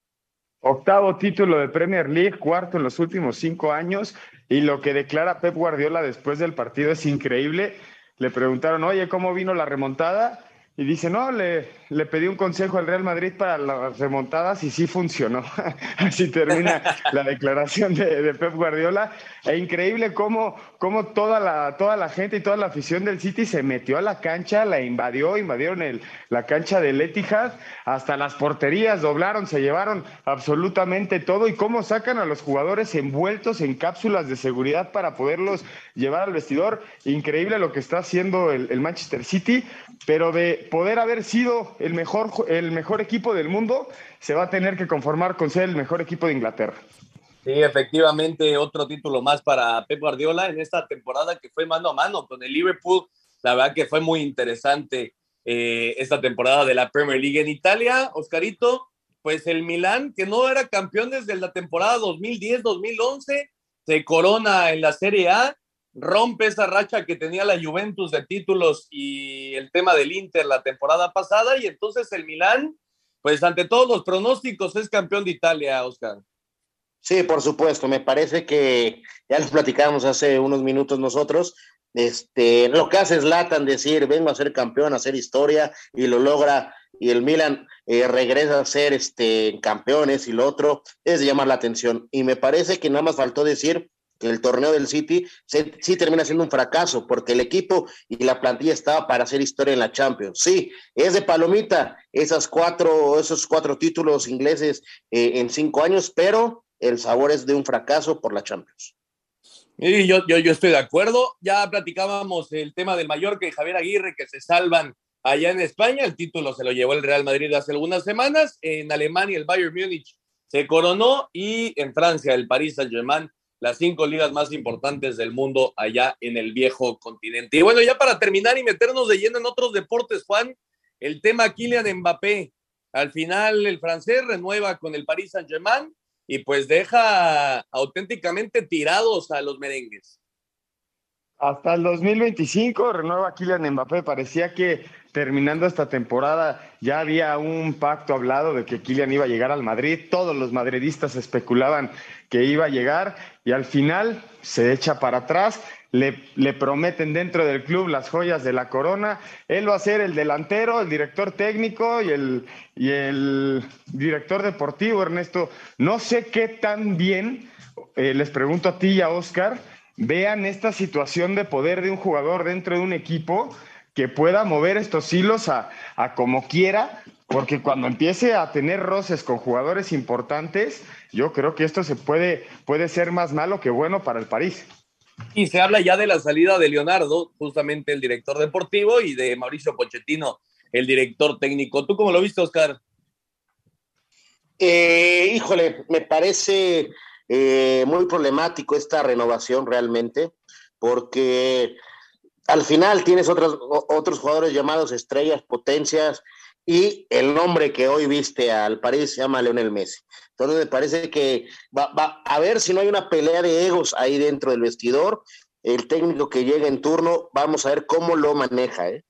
Octavo título de Premier League, cuarto en los últimos cinco años, y lo que declara Pep Guardiola después del partido es increíble. Le preguntaron, oye, ¿cómo vino la remontada? Y dice, no, le, le pedí un consejo al Real Madrid para las remontadas y sí funcionó. [LAUGHS] Así termina [LAUGHS] la declaración de, de, Pep Guardiola. E increíble cómo, cómo toda, la, toda la gente y toda la afición del City se metió a la cancha, la invadió, invadieron el, la cancha del Etihad, hasta las porterías doblaron, se llevaron absolutamente todo y cómo sacan a los jugadores envueltos en cápsulas de seguridad para poderlos llevar al vestidor. Increíble lo que está haciendo el, el Manchester City, pero de poder haber sido el mejor, el mejor equipo del mundo, se va a tener que conformar con ser el mejor equipo de Inglaterra. Sí, efectivamente, otro título más para Pep Guardiola en esta temporada que fue mano a mano con el Liverpool. La verdad que fue muy interesante eh, esta temporada de la Premier League en Italia. Oscarito, pues el Milán, que no era campeón desde la temporada 2010-2011, se corona en la Serie A rompe esa racha que tenía la Juventus de títulos y el tema del Inter la temporada pasada y entonces el Milán, pues ante todos los pronósticos es campeón de Italia, Oscar. Sí, por supuesto, me parece que ya les platicamos hace unos minutos nosotros, este, lo que hace Zlatan decir, vengo a ser campeón, a hacer historia y lo logra y el Milan eh, regresa a ser este, campeones y lo otro es llamar la atención y me parece que nada más faltó decir que el torneo del City sí termina siendo un fracaso porque el equipo y la plantilla estaba para hacer historia en la Champions. Sí, es de palomita esas cuatro, esos cuatro títulos ingleses eh, en cinco años, pero el sabor es de un fracaso por la Champions. Y yo, yo, yo estoy de acuerdo. Ya platicábamos el tema del Mallorca y Javier Aguirre que se salvan allá en España. El título se lo llevó el Real Madrid hace algunas semanas. En Alemania el Bayern Múnich se coronó y en Francia el Paris Saint-Germain las cinco ligas más importantes del mundo allá en el viejo continente. Y bueno, ya para terminar y meternos de lleno en otros deportes, Juan, el tema Kylian Mbappé. Al final el francés renueva con el Paris Saint-Germain y pues deja auténticamente tirados a los merengues. Hasta el 2025 renueva Kylian Mbappé. Parecía que terminando esta temporada ya había un pacto hablado de que Kylian iba a llegar al Madrid. Todos los madridistas especulaban que iba a llegar y al final se echa para atrás. Le, le, prometen dentro del club las joyas de la corona. Él va a ser el delantero, el director técnico y el, y el director deportivo, Ernesto. No sé qué tan bien, eh, les pregunto a ti y a Oscar, vean esta situación de poder de un jugador dentro de un equipo que pueda mover estos hilos a, a como quiera, porque cuando empiece a tener roces con jugadores importantes, yo creo que esto se puede, puede ser más malo que bueno para el París. Y se habla ya de la salida de Leonardo, justamente el director deportivo, y de Mauricio Pochettino, el director técnico. ¿Tú cómo lo viste, Oscar? Eh, híjole, me parece eh, muy problemático esta renovación realmente, porque al final tienes otros, otros jugadores llamados estrellas, potencias, y el nombre que hoy viste al París se llama Leonel Messi. Entonces me parece que va, a ver si no hay una pelea de egos ahí dentro del vestidor. El técnico que llega en turno, vamos a ver cómo lo maneja. ¿eh?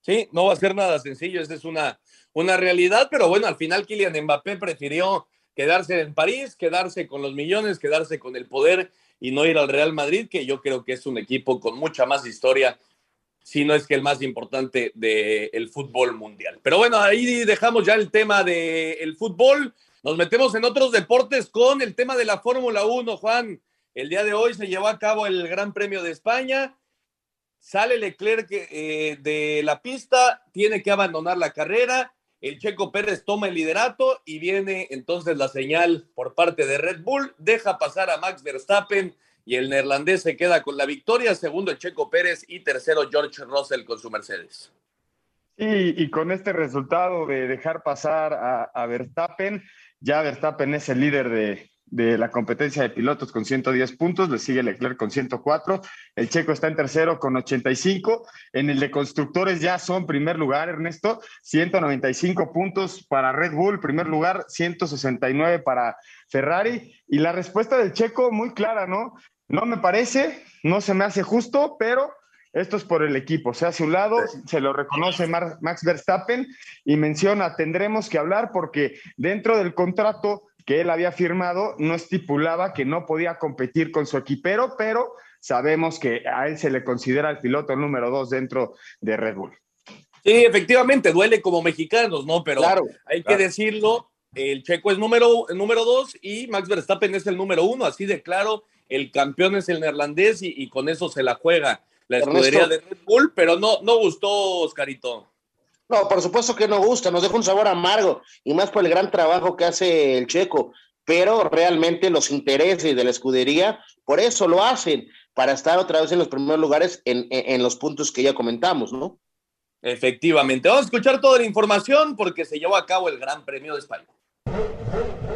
Sí, no va a ser nada sencillo, esa es una, una realidad, pero bueno, al final Kylian Mbappé prefirió quedarse en París, quedarse con los millones, quedarse con el poder y no ir al Real Madrid, que yo creo que es un equipo con mucha más historia, si no es que el más importante del fútbol mundial. Pero bueno, ahí dejamos ya el tema del fútbol. Nos metemos en otros deportes con el tema de la Fórmula 1, Juan. El día de hoy se llevó a cabo el Gran Premio de España. Sale Leclerc eh, de la pista, tiene que abandonar la carrera el Checo Pérez toma el liderato y viene entonces la señal por parte de Red Bull, deja pasar a Max Verstappen y el neerlandés se queda con la victoria, segundo el Checo Pérez y tercero George Russell con su Mercedes. Y con este resultado de dejar pasar a Verstappen, ya Verstappen es el líder de, de la competencia de pilotos con 110 puntos, le sigue Leclerc con 104, el checo está en tercero con 85, en el de constructores ya son primer lugar, Ernesto, 195 puntos para Red Bull, primer lugar, 169 para Ferrari, y la respuesta del checo muy clara, ¿no? No me parece, no se me hace justo, pero esto es por el equipo. Se hace un lado, se lo reconoce Max Verstappen y menciona, tendremos que hablar porque dentro del contrato que él había firmado no estipulaba que no podía competir con su equipero, pero sabemos que a él se le considera el piloto número dos dentro de Red Bull. Sí, efectivamente, duele como mexicanos, ¿no? Pero hay que decirlo, el checo es número, número dos y Max Verstappen es el número uno, así de claro, el campeón es el neerlandés y, con eso se la juega la escudería de Red Bull, pero no, no gustó, Oscarito. No, por supuesto que no gusta, nos deja un sabor amargo y más por el gran trabajo que hace el checo, pero realmente los intereses de la escudería, por eso lo hacen, para estar otra vez en los primeros lugares en, en los puntos que ya comentamos, ¿no? Efectivamente. Vamos a escuchar toda la información porque se llevó a cabo el Gran Premio de España.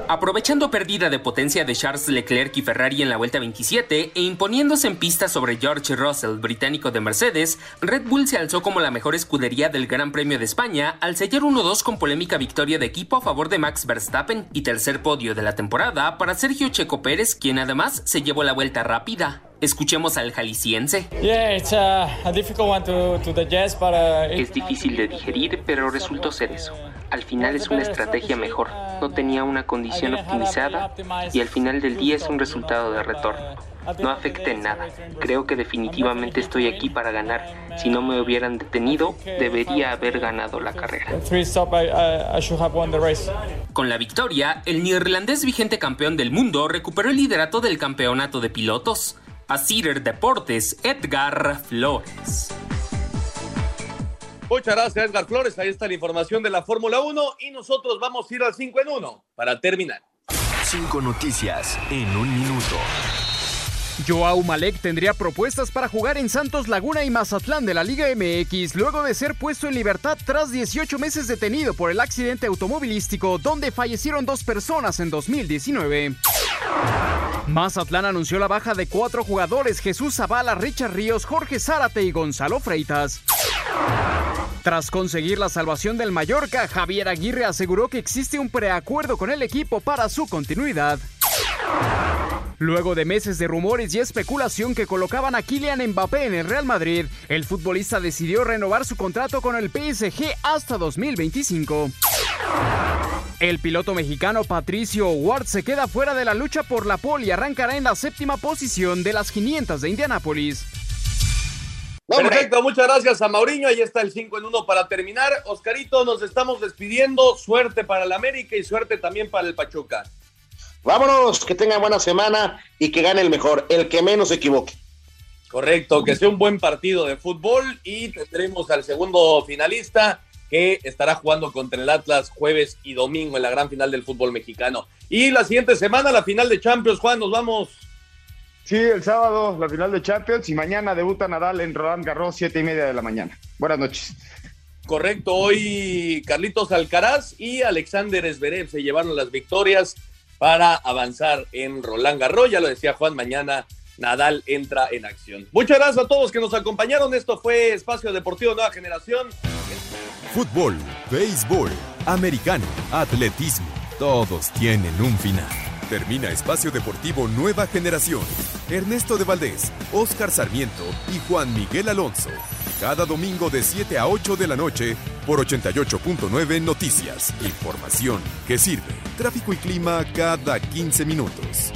Aprovechando pérdida de potencia de Charles Leclerc y Ferrari en la vuelta 27 e imponiéndose en pista sobre George Russell, británico de Mercedes, Red Bull se alzó como la mejor escudería del Gran Premio de España al sellar 1-2 con polémica victoria de equipo a favor de Max Verstappen y tercer podio de la temporada para Sergio Checo Pérez, quien además se llevó la vuelta rápida. Escuchemos al jalisciense. Es difícil de digerir, pero resultó ser eso. Al final es una estrategia mejor. No tenía una condición optimizada y al final del día es un resultado de retorno. No afecta en nada. Creo que definitivamente estoy aquí para ganar. Si no me hubieran detenido, debería haber ganado la carrera. Con la victoria, el neerlandés vigente campeón del mundo recuperó el liderato del campeonato de pilotos a Cider Deportes, Edgar Flores. Muchas gracias, Edgar Flores. Ahí está la información de la Fórmula 1 y nosotros vamos a ir al 5 en 1 para terminar. Cinco noticias en un minuto. Joao Malek tendría propuestas para jugar en Santos Laguna y Mazatlán de la Liga MX luego de ser puesto en libertad tras 18 meses detenido por el accidente automovilístico donde fallecieron dos personas en 2019. Mazatlán anunció la baja de cuatro jugadores, Jesús Zavala, Richard Ríos, Jorge Zárate y Gonzalo Freitas. Tras conseguir la salvación del Mallorca, Javier Aguirre aseguró que existe un preacuerdo con el equipo para su continuidad. Luego de meses de rumores y especulación que colocaban a Kylian Mbappé en el Real Madrid, el futbolista decidió renovar su contrato con el PSG hasta 2025. El piloto mexicano Patricio Ward se queda fuera de la lucha por la pole y arrancará en la séptima posición de las 500 de Indianápolis. Perfecto, muchas gracias a Mauriño. Ahí está el 5 en 1 para terminar. Oscarito, nos estamos despidiendo. Suerte para el América y suerte también para el Pachuca. Vámonos, que tengan buena semana y que gane el mejor, el que menos se equivoque. Correcto, que sea un buen partido de fútbol y tendremos al segundo finalista que estará jugando contra el Atlas jueves y domingo en la gran final del fútbol mexicano. Y la siguiente semana, la final de Champions, Juan, nos vamos. Sí, el sábado, la final de Champions y mañana debuta Nadal en Roland Garros, siete y media de la mañana. Buenas noches. Correcto, hoy Carlitos Alcaraz y Alexander Zverev se llevaron las victorias para avanzar en Roland Garros. Ya lo decía Juan, mañana Nadal entra en acción. Muchas gracias a todos que nos acompañaron. Esto fue Espacio Deportivo Nueva Generación. Fútbol, béisbol, americano, atletismo, todos tienen un final. Termina Espacio Deportivo Nueva Generación. Ernesto de Valdés, Oscar Sarmiento y Juan Miguel Alonso. Cada domingo de 7 a 8 de la noche por 88.9 Noticias. Información que sirve. Tráfico y clima cada 15 minutos.